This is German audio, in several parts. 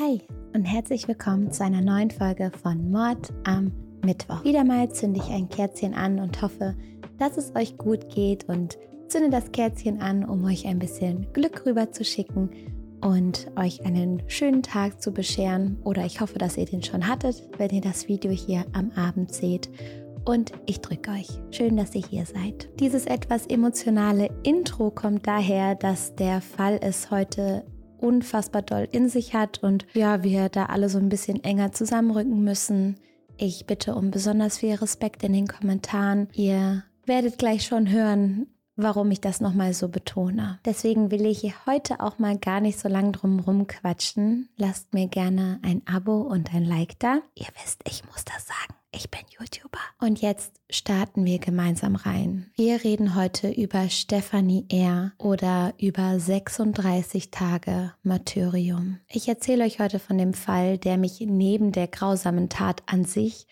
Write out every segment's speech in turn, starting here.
Hi und herzlich willkommen zu einer neuen Folge von Mord am Mittwoch. Wieder mal zünde ich ein Kerzchen an und hoffe, dass es euch gut geht und zünde das Kerzchen an, um euch ein bisschen Glück rüber zu schicken und euch einen schönen Tag zu bescheren. Oder ich hoffe, dass ihr den schon hattet, wenn ihr das Video hier am Abend seht. Und ich drücke euch. Schön, dass ihr hier seid. Dieses etwas emotionale Intro kommt daher, dass der Fall es heute unfassbar doll in sich hat und ja, wir da alle so ein bisschen enger zusammenrücken müssen. Ich bitte um besonders viel Respekt in den Kommentaren. Ihr werdet gleich schon hören, warum ich das nochmal so betone. Deswegen will ich hier heute auch mal gar nicht so lange drum rumquatschen. Lasst mir gerne ein Abo und ein Like da. Ihr wisst, ich muss das sagen. Ich bin YouTuber. Und jetzt starten wir gemeinsam rein. Wir reden heute über Stephanie R. oder über 36 Tage Martyrium. Ich erzähle euch heute von dem Fall, der mich neben der grausamen Tat an sich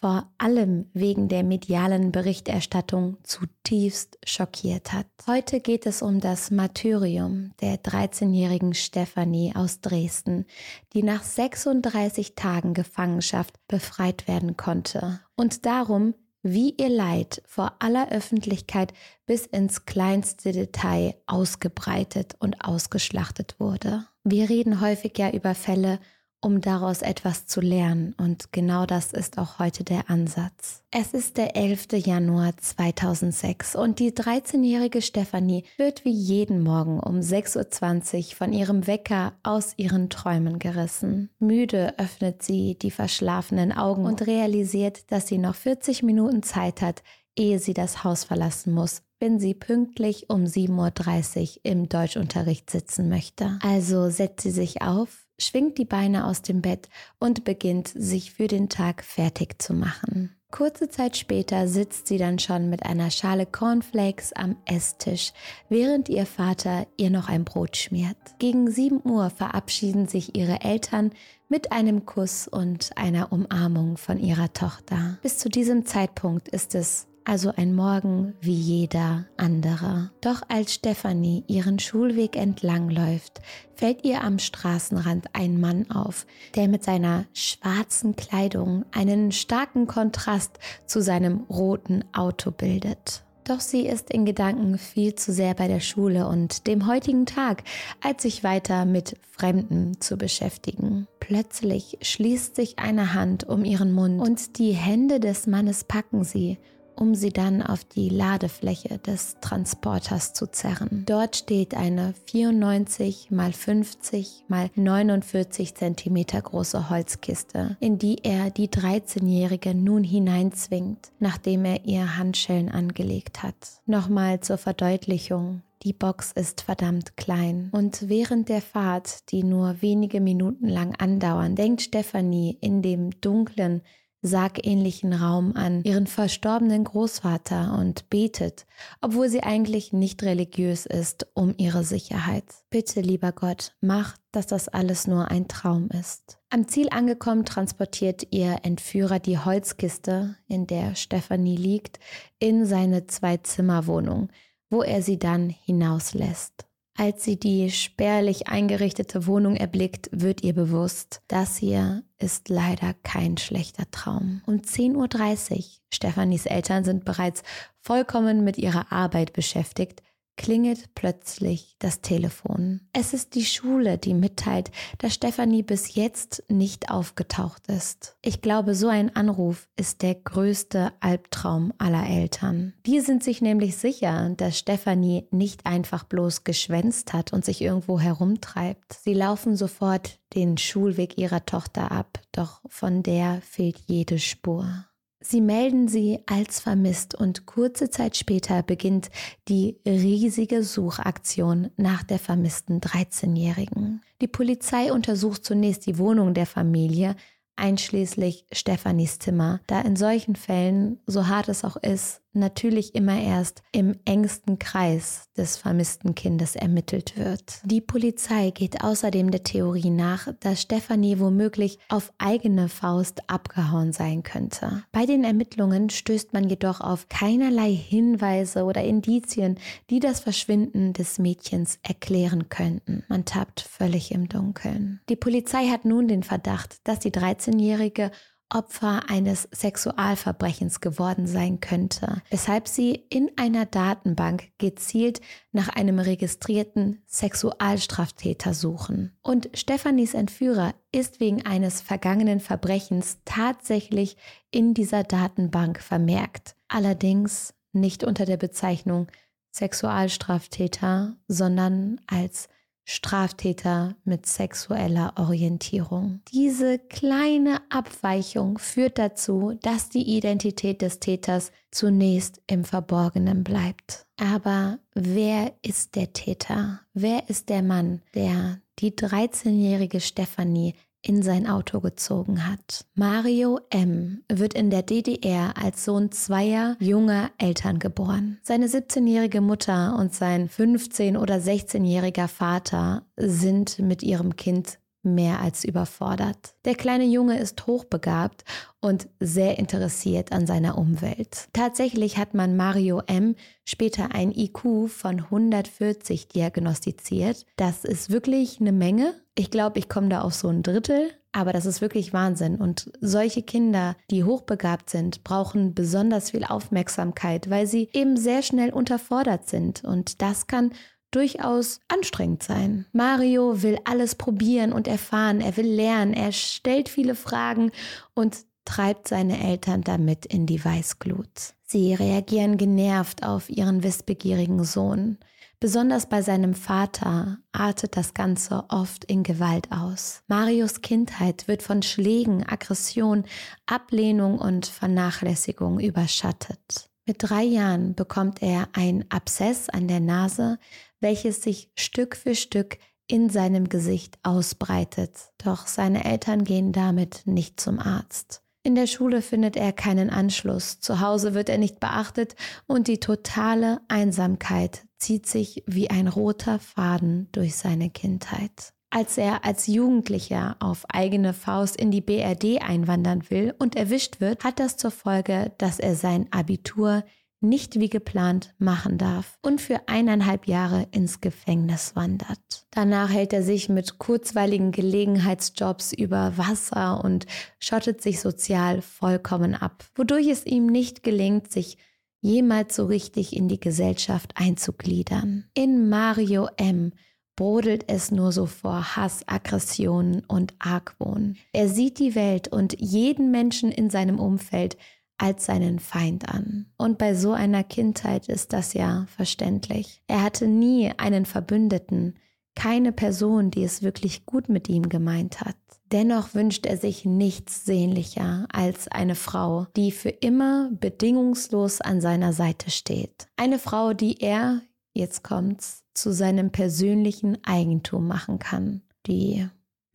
vor allem wegen der medialen Berichterstattung zutiefst schockiert hat. Heute geht es um das Martyrium der 13-jährigen Stefanie aus Dresden, die nach 36 Tagen Gefangenschaft befreit werden konnte und darum, wie ihr Leid vor aller Öffentlichkeit bis ins kleinste Detail ausgebreitet und ausgeschlachtet wurde. Wir reden häufig ja über Fälle, um daraus etwas zu lernen. Und genau das ist auch heute der Ansatz. Es ist der 11. Januar 2006 und die 13-jährige Stefanie wird wie jeden Morgen um 6.20 Uhr von ihrem Wecker aus ihren Träumen gerissen. Müde öffnet sie die verschlafenen Augen und realisiert, dass sie noch 40 Minuten Zeit hat, ehe sie das Haus verlassen muss, wenn sie pünktlich um 7.30 Uhr im Deutschunterricht sitzen möchte. Also setzt sie sich auf, schwingt die Beine aus dem Bett und beginnt, sich für den Tag fertig zu machen. Kurze Zeit später sitzt sie dann schon mit einer Schale Cornflakes am Esstisch, während ihr Vater ihr noch ein Brot schmiert. Gegen 7 Uhr verabschieden sich ihre Eltern mit einem Kuss und einer Umarmung von ihrer Tochter. Bis zu diesem Zeitpunkt ist es also ein Morgen wie jeder andere. Doch als Stefanie ihren Schulweg entlang läuft, fällt ihr am Straßenrand ein Mann auf, der mit seiner schwarzen Kleidung einen starken Kontrast zu seinem roten Auto bildet. Doch sie ist in Gedanken viel zu sehr bei der Schule und dem heutigen Tag, als sich weiter mit Fremden zu beschäftigen. Plötzlich schließt sich eine Hand um ihren Mund und die Hände des Mannes packen sie um sie dann auf die Ladefläche des Transporters zu zerren. Dort steht eine 94 mal 50 mal 49 cm große Holzkiste, in die er die 13-Jährige nun hineinzwingt, nachdem er ihr Handschellen angelegt hat. Nochmal zur Verdeutlichung. Die Box ist verdammt klein. Und während der Fahrt, die nur wenige Minuten lang andauern, denkt Stephanie in dem dunklen, sargähnlichen Raum an ihren verstorbenen Großvater und betet, obwohl sie eigentlich nicht religiös ist, um ihre Sicherheit. Bitte, lieber Gott, mach, dass das alles nur ein Traum ist. Am Ziel angekommen transportiert ihr Entführer die Holzkiste, in der Stephanie liegt, in seine Zwei-Zimmer-Wohnung, wo er sie dann hinauslässt. Als sie die spärlich eingerichtete Wohnung erblickt, wird ihr bewusst, das hier ist leider kein schlechter Traum. Um 10.30 Uhr, Stefanis Eltern sind bereits vollkommen mit ihrer Arbeit beschäftigt, klingelt plötzlich das Telefon. Es ist die Schule, die mitteilt, dass Stefanie bis jetzt nicht aufgetaucht ist. Ich glaube, so ein Anruf ist der größte Albtraum aller Eltern. Die sind sich nämlich sicher, dass Stefanie nicht einfach bloß geschwänzt hat und sich irgendwo herumtreibt. Sie laufen sofort den Schulweg ihrer Tochter ab, doch von der fehlt jede Spur. Sie melden sie als vermisst und kurze Zeit später beginnt die riesige Suchaktion nach der vermissten 13-Jährigen. Die Polizei untersucht zunächst die Wohnung der Familie, einschließlich Stefanis Zimmer, da in solchen Fällen, so hart es auch ist, natürlich immer erst im engsten Kreis des vermissten Kindes ermittelt wird. Die Polizei geht außerdem der Theorie nach, dass Stefanie womöglich auf eigene Faust abgehauen sein könnte. Bei den Ermittlungen stößt man jedoch auf keinerlei Hinweise oder Indizien, die das Verschwinden des Mädchens erklären könnten. Man tappt völlig im Dunkeln. Die Polizei hat nun den Verdacht, dass die 13-Jährige Opfer eines Sexualverbrechens geworden sein könnte, weshalb sie in einer Datenbank gezielt nach einem registrierten Sexualstraftäter suchen. Und Stefanis Entführer ist wegen eines vergangenen Verbrechens tatsächlich in dieser Datenbank vermerkt. Allerdings nicht unter der Bezeichnung Sexualstraftäter, sondern als Straftäter mit sexueller Orientierung. Diese kleine Abweichung führt dazu, dass die Identität des Täters zunächst im Verborgenen bleibt. Aber wer ist der Täter? Wer ist der Mann, der die 13-jährige Stefanie in sein Auto gezogen hat. Mario M. wird in der DDR als Sohn zweier junger Eltern geboren. Seine 17-jährige Mutter und sein 15- oder 16-jähriger Vater sind mit ihrem Kind mehr als überfordert. Der kleine Junge ist hochbegabt und sehr interessiert an seiner Umwelt. Tatsächlich hat man Mario M. später ein IQ von 140 diagnostiziert. Das ist wirklich eine Menge. Ich glaube, ich komme da auf so ein Drittel. Aber das ist wirklich Wahnsinn. Und solche Kinder, die hochbegabt sind, brauchen besonders viel Aufmerksamkeit, weil sie eben sehr schnell unterfordert sind. Und das kann durchaus anstrengend sein. Mario will alles probieren und erfahren, er will lernen, er stellt viele Fragen und treibt seine Eltern damit in die Weißglut. Sie reagieren genervt auf ihren wissbegierigen Sohn. Besonders bei seinem Vater artet das Ganze oft in Gewalt aus. Marios Kindheit wird von Schlägen, Aggression, Ablehnung und Vernachlässigung überschattet. Mit drei Jahren bekommt er ein Abszess an der Nase, welches sich Stück für Stück in seinem Gesicht ausbreitet. Doch seine Eltern gehen damit nicht zum Arzt. In der Schule findet er keinen Anschluss, zu Hause wird er nicht beachtet und die totale Einsamkeit zieht sich wie ein roter Faden durch seine Kindheit. Als er als Jugendlicher auf eigene Faust in die BRD einwandern will und erwischt wird, hat das zur Folge, dass er sein Abitur nicht wie geplant machen darf und für eineinhalb Jahre ins Gefängnis wandert. Danach hält er sich mit kurzweiligen Gelegenheitsjobs über Wasser und schottet sich sozial vollkommen ab, wodurch es ihm nicht gelingt, sich jemals so richtig in die Gesellschaft einzugliedern. In Mario M brodelt es nur so vor Hass, Aggressionen und Argwohn. Er sieht die Welt und jeden Menschen in seinem Umfeld als seinen Feind an. Und bei so einer Kindheit ist das ja verständlich. Er hatte nie einen Verbündeten, keine Person, die es wirklich gut mit ihm gemeint hat. Dennoch wünscht er sich nichts sehnlicher als eine Frau, die für immer bedingungslos an seiner Seite steht. Eine Frau, die er, jetzt kommt's, zu seinem persönlichen Eigentum machen kann, die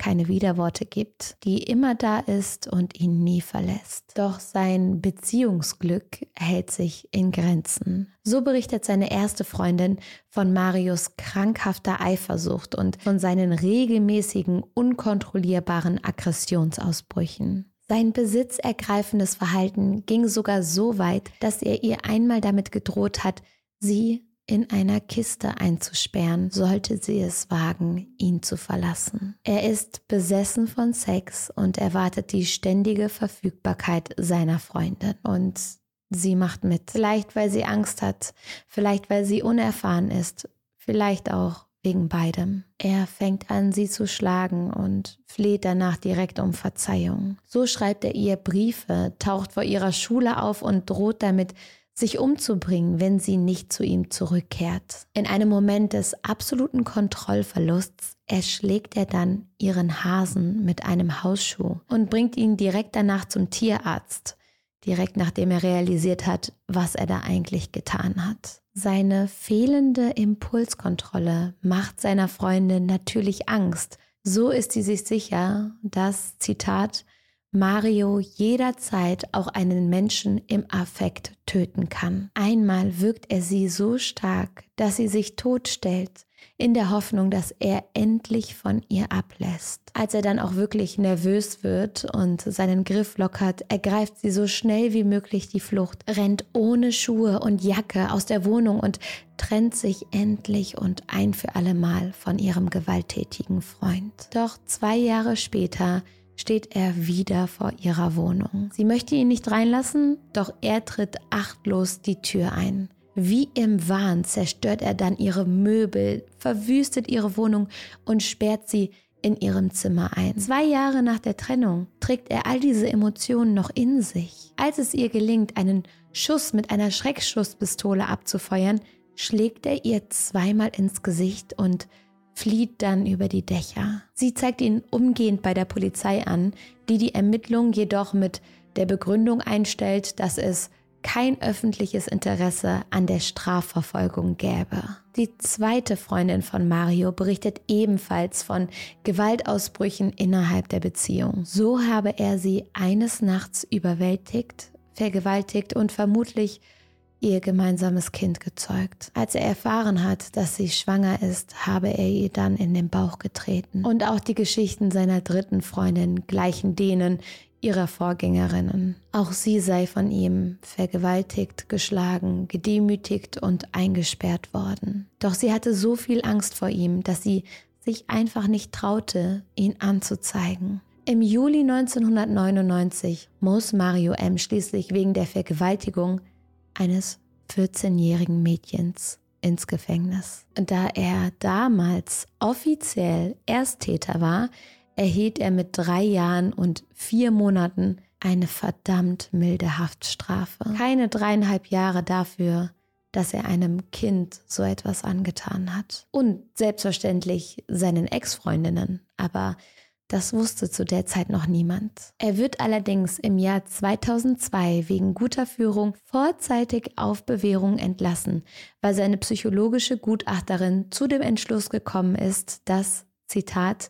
keine Widerworte gibt, die immer da ist und ihn nie verlässt. Doch sein Beziehungsglück hält sich in Grenzen. So berichtet seine erste Freundin von Marius krankhafter Eifersucht und von seinen regelmäßigen, unkontrollierbaren Aggressionsausbrüchen. Sein besitzergreifendes Verhalten ging sogar so weit, dass er ihr einmal damit gedroht hat, sie in einer Kiste einzusperren, sollte sie es wagen, ihn zu verlassen. Er ist besessen von Sex und erwartet die ständige Verfügbarkeit seiner Freundin. Und sie macht mit. Vielleicht, weil sie Angst hat, vielleicht, weil sie unerfahren ist, vielleicht auch wegen beidem. Er fängt an, sie zu schlagen und fleht danach direkt um Verzeihung. So schreibt er ihr Briefe, taucht vor ihrer Schule auf und droht damit, sich umzubringen, wenn sie nicht zu ihm zurückkehrt. In einem Moment des absoluten Kontrollverlusts erschlägt er dann ihren Hasen mit einem Hausschuh und bringt ihn direkt danach zum Tierarzt, direkt nachdem er realisiert hat, was er da eigentlich getan hat. Seine fehlende Impulskontrolle macht seiner Freundin natürlich Angst. So ist sie sich sicher, dass, Zitat, Mario jederzeit auch einen Menschen im Affekt töten kann. Einmal wirkt er sie so stark, dass sie sich totstellt, in der Hoffnung, dass er endlich von ihr ablässt. Als er dann auch wirklich nervös wird und seinen Griff lockert, ergreift sie so schnell wie möglich die Flucht, rennt ohne Schuhe und Jacke aus der Wohnung und trennt sich endlich und ein für allemal von ihrem gewalttätigen Freund. Doch zwei Jahre später steht er wieder vor ihrer Wohnung. Sie möchte ihn nicht reinlassen, doch er tritt achtlos die Tür ein. Wie im Wahn zerstört er dann ihre Möbel, verwüstet ihre Wohnung und sperrt sie in ihrem Zimmer ein. Zwei Jahre nach der Trennung trägt er all diese Emotionen noch in sich. Als es ihr gelingt, einen Schuss mit einer Schreckschusspistole abzufeuern, schlägt er ihr zweimal ins Gesicht und flieht dann über die Dächer. Sie zeigt ihn umgehend bei der Polizei an, die die Ermittlung jedoch mit der Begründung einstellt, dass es kein öffentliches Interesse an der Strafverfolgung gäbe. Die zweite Freundin von Mario berichtet ebenfalls von Gewaltausbrüchen innerhalb der Beziehung. So habe er sie eines Nachts überwältigt, vergewaltigt und vermutlich ihr gemeinsames Kind gezeugt. Als er erfahren hat, dass sie schwanger ist, habe er ihr dann in den Bauch getreten. Und auch die Geschichten seiner dritten Freundin gleichen denen ihrer Vorgängerinnen. Auch sie sei von ihm vergewaltigt, geschlagen, gedemütigt und eingesperrt worden. Doch sie hatte so viel Angst vor ihm, dass sie sich einfach nicht traute, ihn anzuzeigen. Im Juli 1999 muss Mario M. schließlich wegen der Vergewaltigung eines 14-jährigen Mädchens ins Gefängnis. Da er damals offiziell Ersttäter war, erhielt er mit drei Jahren und vier Monaten eine verdammt milde Haftstrafe. Keine dreieinhalb Jahre dafür, dass er einem Kind so etwas angetan hat. Und selbstverständlich seinen Ex-Freundinnen. Aber das wusste zu der Zeit noch niemand. Er wird allerdings im Jahr 2002 wegen guter Führung vorzeitig auf Bewährung entlassen, weil seine psychologische Gutachterin zu dem Entschluss gekommen ist, dass, Zitat,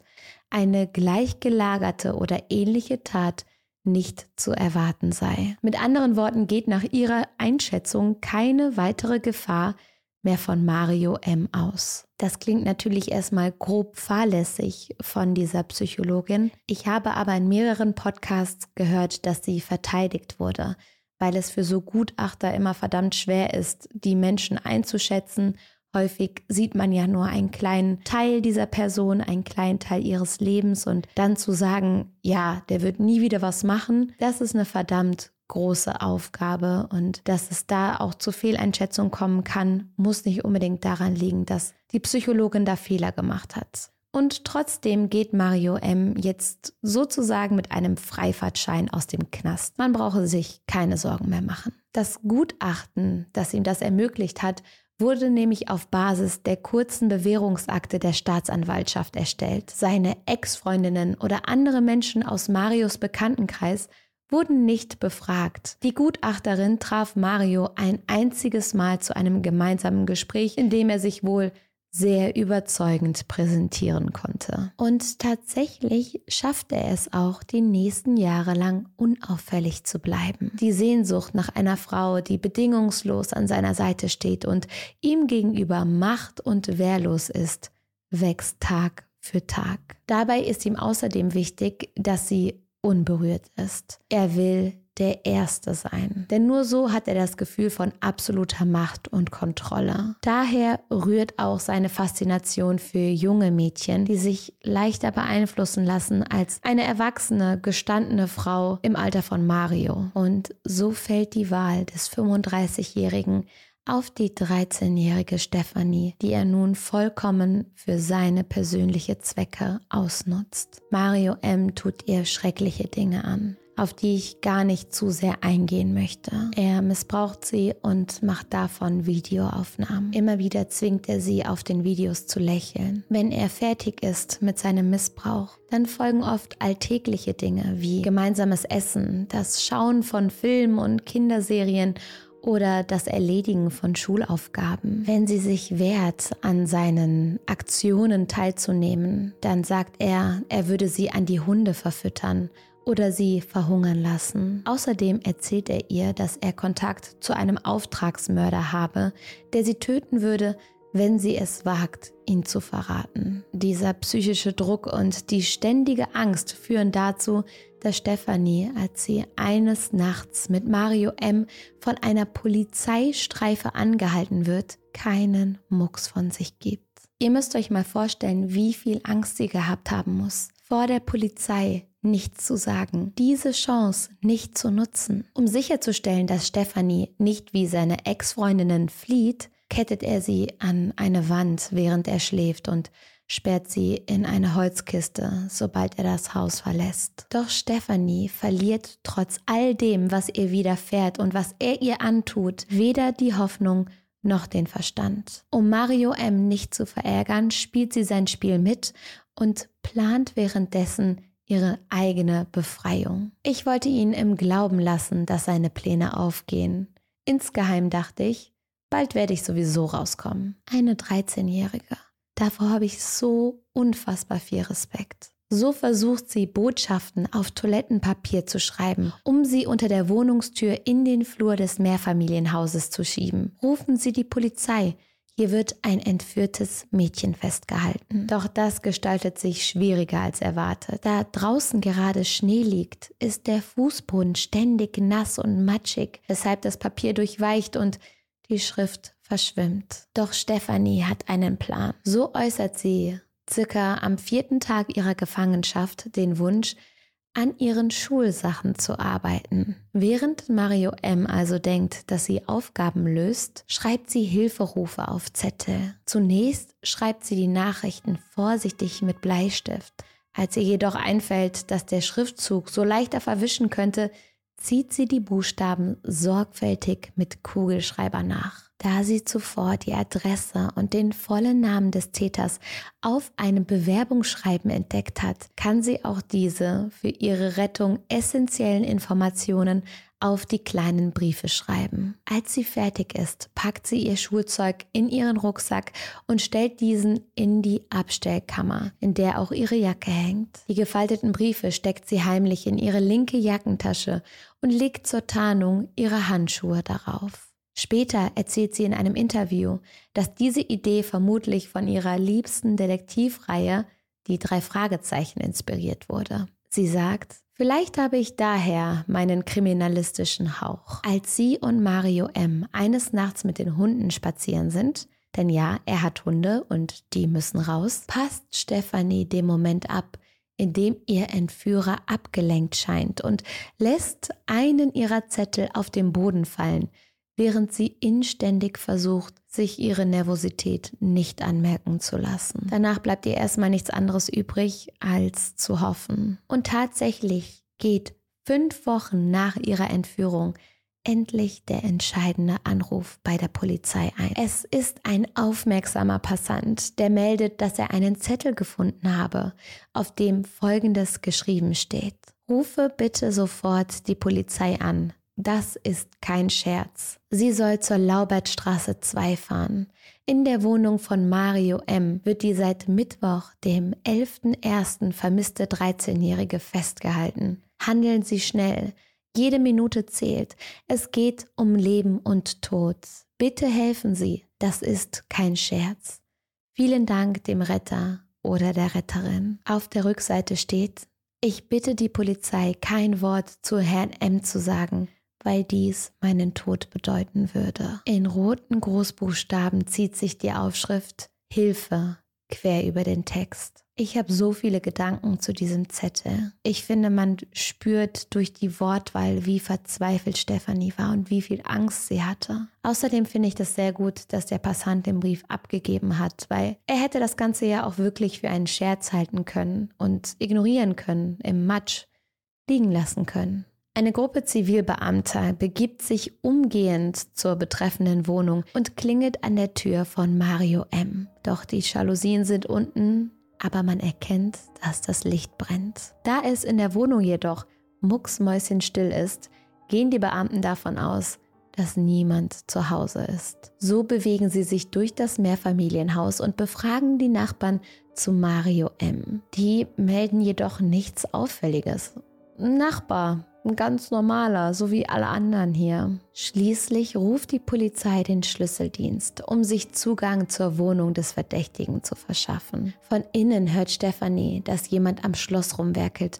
eine gleichgelagerte oder ähnliche Tat nicht zu erwarten sei. Mit anderen Worten geht nach ihrer Einschätzung keine weitere Gefahr mehr von Mario M aus. Das klingt natürlich erstmal grob fahrlässig von dieser Psychologin. Ich habe aber in mehreren Podcasts gehört, dass sie verteidigt wurde, weil es für so Gutachter immer verdammt schwer ist, die Menschen einzuschätzen Häufig sieht man ja nur einen kleinen Teil dieser Person, einen kleinen Teil ihres Lebens und dann zu sagen, ja, der wird nie wieder was machen, das ist eine verdammt große Aufgabe und dass es da auch zu Fehleinschätzungen kommen kann, muss nicht unbedingt daran liegen, dass die Psychologin da Fehler gemacht hat. Und trotzdem geht Mario M. jetzt sozusagen mit einem Freifahrtschein aus dem Knast. Man brauche sich keine Sorgen mehr machen. Das Gutachten, das ihm das ermöglicht hat, wurde nämlich auf Basis der kurzen Bewährungsakte der Staatsanwaltschaft erstellt. Seine Ex-Freundinnen oder andere Menschen aus Marios Bekanntenkreis wurden nicht befragt. Die Gutachterin traf Mario ein einziges Mal zu einem gemeinsamen Gespräch, in dem er sich wohl sehr überzeugend präsentieren konnte. Und tatsächlich schaffte er es auch, die nächsten Jahre lang unauffällig zu bleiben. Die Sehnsucht nach einer Frau, die bedingungslos an seiner Seite steht und ihm gegenüber macht und wehrlos ist, wächst Tag für Tag. Dabei ist ihm außerdem wichtig, dass sie unberührt ist. Er will der Erste sein. Denn nur so hat er das Gefühl von absoluter Macht und Kontrolle. Daher rührt auch seine Faszination für junge Mädchen, die sich leichter beeinflussen lassen als eine erwachsene, gestandene Frau im Alter von Mario. Und so fällt die Wahl des 35-Jährigen auf die 13-jährige Stephanie, die er nun vollkommen für seine persönliche Zwecke ausnutzt. Mario M. tut ihr schreckliche Dinge an auf die ich gar nicht zu sehr eingehen möchte. Er missbraucht sie und macht davon Videoaufnahmen. Immer wieder zwingt er sie auf den Videos zu lächeln. Wenn er fertig ist mit seinem Missbrauch, dann folgen oft alltägliche Dinge wie gemeinsames Essen, das Schauen von Filmen und Kinderserien oder das Erledigen von Schulaufgaben. Wenn sie sich wehrt, an seinen Aktionen teilzunehmen, dann sagt er, er würde sie an die Hunde verfüttern oder sie verhungern lassen. Außerdem erzählt er ihr, dass er Kontakt zu einem Auftragsmörder habe, der sie töten würde, wenn sie es wagt, ihn zu verraten. Dieser psychische Druck und die ständige Angst führen dazu, dass Stephanie, als sie eines Nachts mit Mario M. von einer Polizeistreife angehalten wird, keinen Mucks von sich gibt. Ihr müsst euch mal vorstellen, wie viel Angst sie gehabt haben muss, vor der Polizei nichts zu sagen, diese Chance nicht zu nutzen. Um sicherzustellen, dass Stephanie nicht wie seine Ex-Freundinnen flieht, kettet er sie an eine Wand, während er schläft und sperrt sie in eine Holzkiste, sobald er das Haus verlässt. Doch Stephanie verliert trotz all dem, was ihr widerfährt und was er ihr antut, weder die Hoffnung noch den Verstand. Um Mario M nicht zu verärgern, spielt sie sein Spiel mit und plant währenddessen ihre eigene Befreiung. Ich wollte ihn im Glauben lassen, dass seine Pläne aufgehen. Insgeheim dachte ich, bald werde ich sowieso rauskommen. Eine 13-Jährige. Davor habe ich so unfassbar viel Respekt. So versucht sie Botschaften auf Toilettenpapier zu schreiben, um sie unter der Wohnungstür in den Flur des Mehrfamilienhauses zu schieben. Rufen Sie die Polizei. Hier wird ein entführtes Mädchen festgehalten. Doch das gestaltet sich schwieriger als erwartet. Da draußen gerade Schnee liegt, ist der Fußboden ständig nass und matschig, weshalb das Papier durchweicht und die Schrift verschwimmt. Doch Stephanie hat einen Plan. So äußert sie circa am vierten Tag ihrer Gefangenschaft den Wunsch, an ihren Schulsachen zu arbeiten. Während Mario M. also denkt, dass sie Aufgaben löst, schreibt sie Hilferufe auf Zettel. Zunächst schreibt sie die Nachrichten vorsichtig mit Bleistift. Als ihr jedoch einfällt, dass der Schriftzug so leichter verwischen könnte, zieht sie die Buchstaben sorgfältig mit Kugelschreiber nach. Da sie zuvor die Adresse und den vollen Namen des Täters auf einem Bewerbungsschreiben entdeckt hat, kann sie auch diese für ihre Rettung essentiellen Informationen auf die kleinen Briefe schreiben. Als sie fertig ist, packt sie ihr Schulzeug in ihren Rucksack und stellt diesen in die Abstellkammer, in der auch ihre Jacke hängt. Die gefalteten Briefe steckt sie heimlich in ihre linke Jackentasche und legt zur Tarnung ihre Handschuhe darauf. Später erzählt sie in einem Interview, dass diese Idee vermutlich von ihrer liebsten Detektivreihe, die drei Fragezeichen, inspiriert wurde. Sie sagt, Vielleicht habe ich daher meinen kriminalistischen Hauch. Als sie und Mario M. eines Nachts mit den Hunden spazieren sind, denn ja, er hat Hunde und die müssen raus, passt Stephanie dem Moment ab, in dem ihr Entführer abgelenkt scheint und lässt einen ihrer Zettel auf den Boden fallen, während sie inständig versucht, sich ihre Nervosität nicht anmerken zu lassen. Danach bleibt ihr erstmal nichts anderes übrig, als zu hoffen. Und tatsächlich geht fünf Wochen nach ihrer Entführung endlich der entscheidende Anruf bei der Polizei ein. Es ist ein aufmerksamer Passant, der meldet, dass er einen Zettel gefunden habe, auf dem Folgendes geschrieben steht. Rufe bitte sofort die Polizei an. Das ist kein Scherz. Sie soll zur Laubertstraße 2 fahren. In der Wohnung von Mario M. wird die seit Mittwoch, dem 11.01. vermisste 13-Jährige festgehalten. Handeln Sie schnell. Jede Minute zählt. Es geht um Leben und Tod. Bitte helfen Sie. Das ist kein Scherz. Vielen Dank dem Retter oder der Retterin. Auf der Rückseite steht, ich bitte die Polizei, kein Wort zu Herrn M zu sagen weil dies meinen Tod bedeuten würde. In roten Großbuchstaben zieht sich die Aufschrift Hilfe quer über den Text. Ich habe so viele Gedanken zu diesem Zettel. Ich finde, man spürt durch die Wortwahl, wie verzweifelt Stefanie war und wie viel Angst sie hatte. Außerdem finde ich das sehr gut, dass der Passant den Brief abgegeben hat, weil er hätte das Ganze ja auch wirklich für einen Scherz halten können und ignorieren können, im Matsch liegen lassen können. Eine Gruppe Zivilbeamter begibt sich umgehend zur betreffenden Wohnung und klingelt an der Tür von Mario M. Doch die Jalousien sind unten, aber man erkennt, dass das Licht brennt. Da es in der Wohnung jedoch mucksmäuschenstill ist, gehen die Beamten davon aus, dass niemand zu Hause ist. So bewegen sie sich durch das Mehrfamilienhaus und befragen die Nachbarn zu Mario M. Die melden jedoch nichts Auffälliges Nachbar, ein ganz normaler, so wie alle anderen hier. Schließlich ruft die Polizei den Schlüsseldienst, um sich Zugang zur Wohnung des Verdächtigen zu verschaffen. Von innen hört Stefanie, dass jemand am Schloss rumwerkelt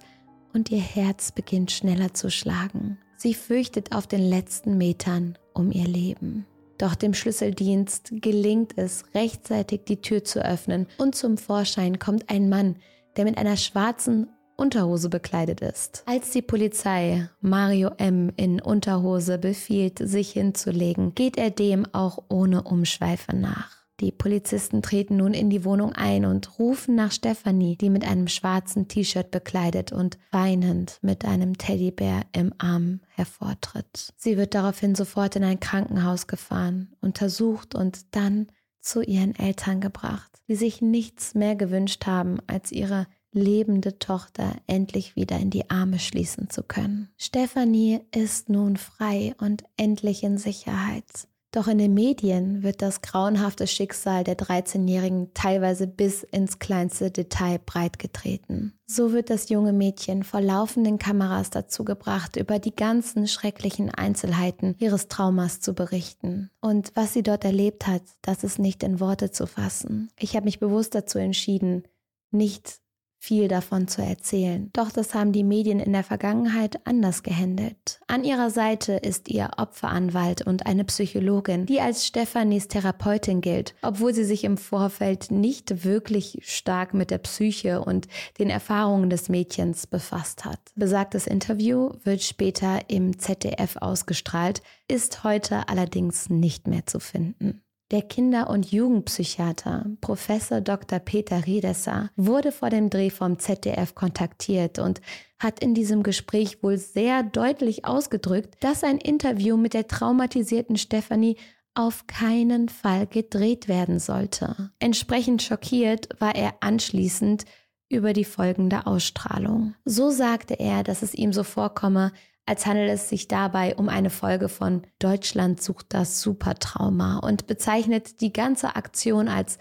und ihr Herz beginnt schneller zu schlagen. Sie fürchtet auf den letzten Metern um ihr Leben. Doch dem Schlüsseldienst gelingt es, rechtzeitig die Tür zu öffnen und zum Vorschein kommt ein Mann, der mit einer schwarzen Unterhose bekleidet ist. Als die Polizei Mario M. in Unterhose befiehlt, sich hinzulegen, geht er dem auch ohne Umschweife nach. Die Polizisten treten nun in die Wohnung ein und rufen nach Stephanie, die mit einem schwarzen T-Shirt bekleidet und weinend mit einem Teddybär im Arm hervortritt. Sie wird daraufhin sofort in ein Krankenhaus gefahren, untersucht und dann zu ihren Eltern gebracht, die sich nichts mehr gewünscht haben, als ihre lebende Tochter endlich wieder in die Arme schließen zu können. Stephanie ist nun frei und endlich in Sicherheit. Doch in den Medien wird das grauenhafte Schicksal der 13-Jährigen teilweise bis ins kleinste Detail breitgetreten. So wird das junge Mädchen vor laufenden Kameras dazu gebracht, über die ganzen schrecklichen Einzelheiten ihres Traumas zu berichten. Und was sie dort erlebt hat, das ist nicht in Worte zu fassen. Ich habe mich bewusst dazu entschieden, nicht viel davon zu erzählen. Doch das haben die Medien in der Vergangenheit anders gehandelt. An ihrer Seite ist ihr Opferanwalt und eine Psychologin, die als Stephanies Therapeutin gilt, obwohl sie sich im Vorfeld nicht wirklich stark mit der Psyche und den Erfahrungen des Mädchens befasst hat. Besagtes Interview wird später im ZDF ausgestrahlt, ist heute allerdings nicht mehr zu finden. Der Kinder- und Jugendpsychiater Professor Dr. Peter Riedesser wurde vor dem Dreh vom ZDF kontaktiert und hat in diesem Gespräch wohl sehr deutlich ausgedrückt, dass ein Interview mit der traumatisierten Stefanie auf keinen Fall gedreht werden sollte. Entsprechend schockiert war er anschließend über die folgende Ausstrahlung. So sagte er, dass es ihm so vorkomme, als handelt es sich dabei um eine Folge von Deutschland sucht das Supertrauma und bezeichnet die ganze Aktion als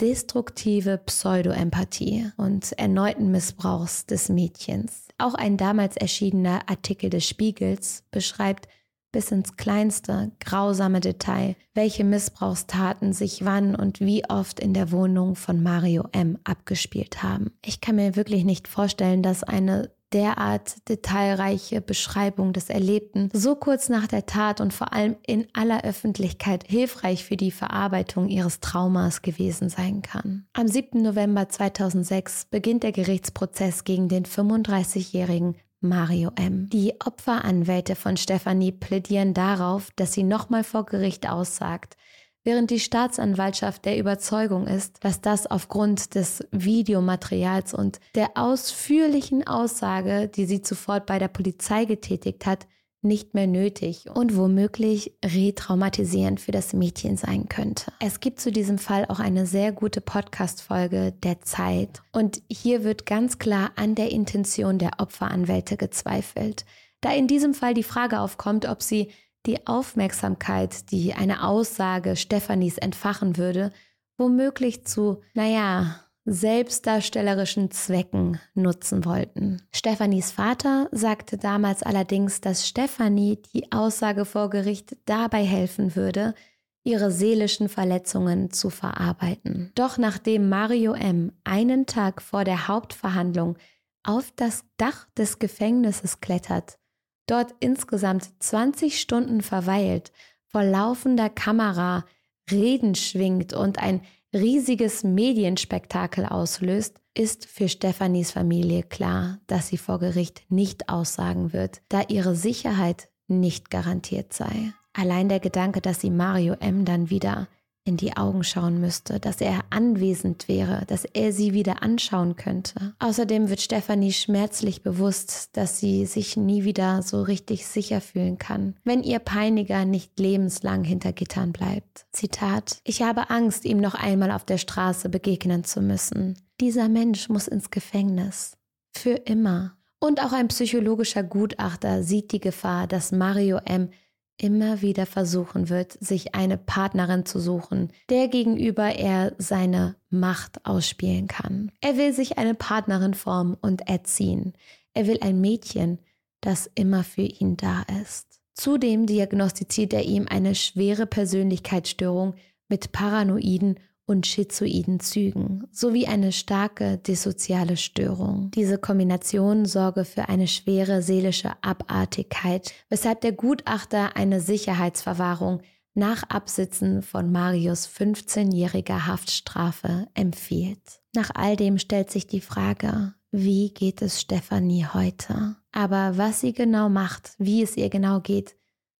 destruktive Pseudoempathie und erneuten Missbrauchs des Mädchens. Auch ein damals erschienener Artikel des Spiegels beschreibt bis ins kleinste grausame Detail, welche Missbrauchstaten sich wann und wie oft in der Wohnung von Mario M abgespielt haben. Ich kann mir wirklich nicht vorstellen, dass eine derart detailreiche Beschreibung des Erlebten so kurz nach der Tat und vor allem in aller Öffentlichkeit hilfreich für die Verarbeitung ihres Traumas gewesen sein kann. Am 7. November 2006 beginnt der Gerichtsprozess gegen den 35-jährigen Mario M. Die Opferanwälte von Stefanie plädieren darauf, dass sie nochmal vor Gericht aussagt, während die Staatsanwaltschaft der Überzeugung ist, dass das aufgrund des Videomaterials und der ausführlichen Aussage, die sie zuvor bei der Polizei getätigt hat, nicht mehr nötig und womöglich retraumatisierend für das Mädchen sein könnte. Es gibt zu diesem Fall auch eine sehr gute Podcast-Folge der Zeit und hier wird ganz klar an der Intention der Opferanwälte gezweifelt. Da in diesem Fall die Frage aufkommt, ob sie die Aufmerksamkeit, die eine Aussage Stephanies entfachen würde, womöglich zu, naja, selbstdarstellerischen Zwecken nutzen wollten. Stephanies Vater sagte damals allerdings, dass Stephanie die Aussage vor Gericht dabei helfen würde, ihre seelischen Verletzungen zu verarbeiten. Doch nachdem Mario M. einen Tag vor der Hauptverhandlung auf das Dach des Gefängnisses klettert dort insgesamt 20 Stunden verweilt, vor laufender Kamera Reden schwingt und ein riesiges Medienspektakel auslöst, ist für Stephanies Familie klar, dass sie vor Gericht nicht aussagen wird, da ihre Sicherheit nicht garantiert sei. Allein der Gedanke, dass sie Mario M. dann wieder in die Augen schauen müsste, dass er anwesend wäre, dass er sie wieder anschauen könnte. Außerdem wird Stefanie schmerzlich bewusst, dass sie sich nie wieder so richtig sicher fühlen kann, wenn ihr Peiniger nicht lebenslang hinter Gittern bleibt. Zitat, ich habe Angst, ihm noch einmal auf der Straße begegnen zu müssen. Dieser Mensch muss ins Gefängnis. Für immer. Und auch ein psychologischer Gutachter sieht die Gefahr, dass Mario M immer wieder versuchen wird, sich eine Partnerin zu suchen, der gegenüber er seine Macht ausspielen kann. Er will sich eine Partnerin formen und erziehen. Er will ein Mädchen, das immer für ihn da ist. Zudem diagnostiziert er ihm eine schwere Persönlichkeitsstörung mit paranoiden und schizoiden Zügen sowie eine starke dissoziale Störung. Diese Kombination sorge für eine schwere seelische Abartigkeit, weshalb der Gutachter eine Sicherheitsverwahrung nach Absitzen von Marius 15-jähriger Haftstrafe empfiehlt. Nach all dem stellt sich die Frage, wie geht es Stefanie heute? Aber was sie genau macht, wie es ihr genau geht,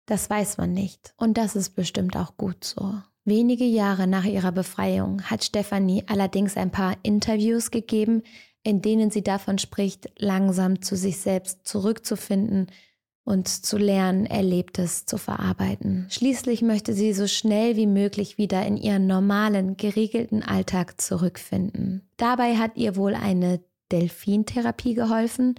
das weiß man nicht. Und das ist bestimmt auch gut so. Wenige Jahre nach ihrer Befreiung hat Stefanie allerdings ein paar Interviews gegeben, in denen sie davon spricht, langsam zu sich selbst zurückzufinden und zu lernen, Erlebtes zu verarbeiten. Schließlich möchte sie so schnell wie möglich wieder in ihren normalen, geregelten Alltag zurückfinden. Dabei hat ihr wohl eine Delfintherapie geholfen,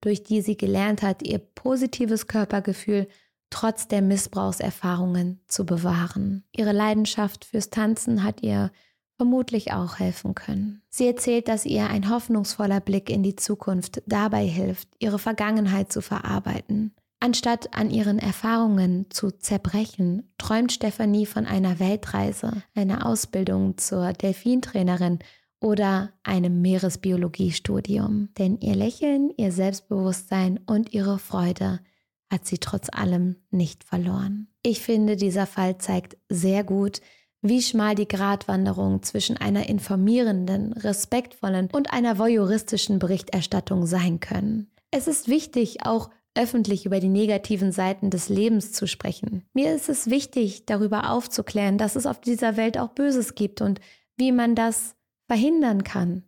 durch die sie gelernt hat, ihr positives Körpergefühl trotz der Missbrauchserfahrungen zu bewahren. Ihre Leidenschaft fürs Tanzen hat ihr vermutlich auch helfen können. Sie erzählt, dass ihr ein hoffnungsvoller Blick in die Zukunft dabei hilft, ihre Vergangenheit zu verarbeiten. Anstatt an ihren Erfahrungen zu zerbrechen, träumt Stefanie von einer Weltreise, einer Ausbildung zur Delfintrainerin oder einem Meeresbiologiestudium. Denn ihr Lächeln, ihr Selbstbewusstsein und ihre Freude hat sie trotz allem nicht verloren. Ich finde, dieser Fall zeigt sehr gut, wie schmal die Gratwanderung zwischen einer informierenden, respektvollen und einer voyeuristischen Berichterstattung sein können. Es ist wichtig, auch öffentlich über die negativen Seiten des Lebens zu sprechen. Mir ist es wichtig, darüber aufzuklären, dass es auf dieser Welt auch Böses gibt und wie man das verhindern kann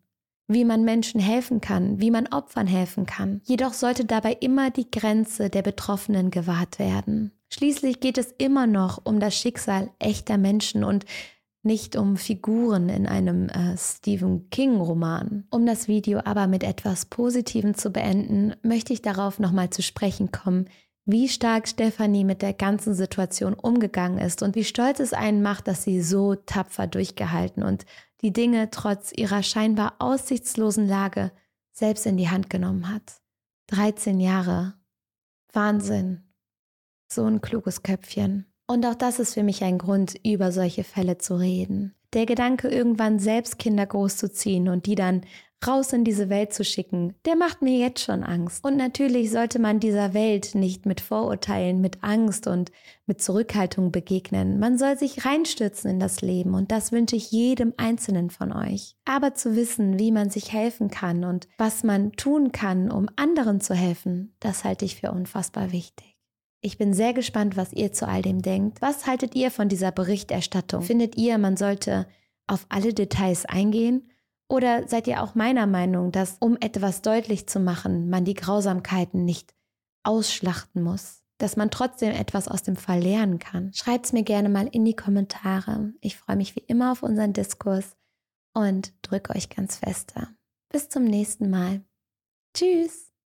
wie man Menschen helfen kann, wie man Opfern helfen kann. Jedoch sollte dabei immer die Grenze der Betroffenen gewahrt werden. Schließlich geht es immer noch um das Schicksal echter Menschen und nicht um Figuren in einem äh, Stephen King-Roman. Um das Video aber mit etwas Positivem zu beenden, möchte ich darauf nochmal zu sprechen kommen, wie stark Stefanie mit der ganzen Situation umgegangen ist und wie stolz es einen macht, dass sie so tapfer durchgehalten und die Dinge trotz ihrer scheinbar aussichtslosen Lage selbst in die Hand genommen hat. 13 Jahre. Wahnsinn. So ein kluges Köpfchen. Und auch das ist für mich ein Grund, über solche Fälle zu reden. Der Gedanke, irgendwann selbst Kinder großzuziehen und die dann raus in diese Welt zu schicken, der macht mir jetzt schon Angst. Und natürlich sollte man dieser Welt nicht mit Vorurteilen, mit Angst und mit Zurückhaltung begegnen. Man soll sich reinstürzen in das Leben und das wünsche ich jedem Einzelnen von euch. Aber zu wissen, wie man sich helfen kann und was man tun kann, um anderen zu helfen, das halte ich für unfassbar wichtig. Ich bin sehr gespannt, was ihr zu all dem denkt. Was haltet ihr von dieser Berichterstattung? Findet ihr, man sollte auf alle Details eingehen? Oder seid ihr auch meiner Meinung, dass um etwas deutlich zu machen, man die Grausamkeiten nicht ausschlachten muss? Dass man trotzdem etwas aus dem Fall lernen kann? Schreibt es mir gerne mal in die Kommentare. Ich freue mich wie immer auf unseren Diskurs und drücke euch ganz fester. Bis zum nächsten Mal. Tschüss!